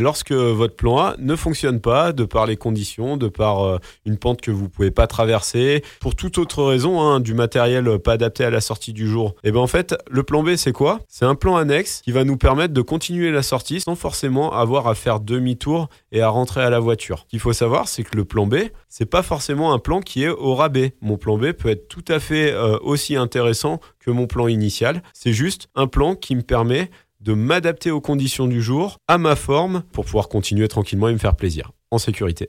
lorsque votre plan A ne fonctionne pas de par les conditions, de par euh, une pente que vous pouvez pas traverser, pour toute autre raison, hein, du matériel pas adapté à la sortie du jour. Et ben en fait, le plan B c'est quoi? C'est un plan annexe qui va nous permettre de continuer la sortie sans forcément avoir à faire demi-tour et à rentrer à la voiture. Ce qu'il faut savoir, c'est que le plan B, c'est pas forcément un plan qui est au rabais. Mon plan B peut être tout à fait euh, aussi intéressant que mon plan initial. C'est juste un plan qui me permet de m'adapter aux conditions du jour, à ma forme, pour pouvoir continuer tranquillement et me faire plaisir, en sécurité.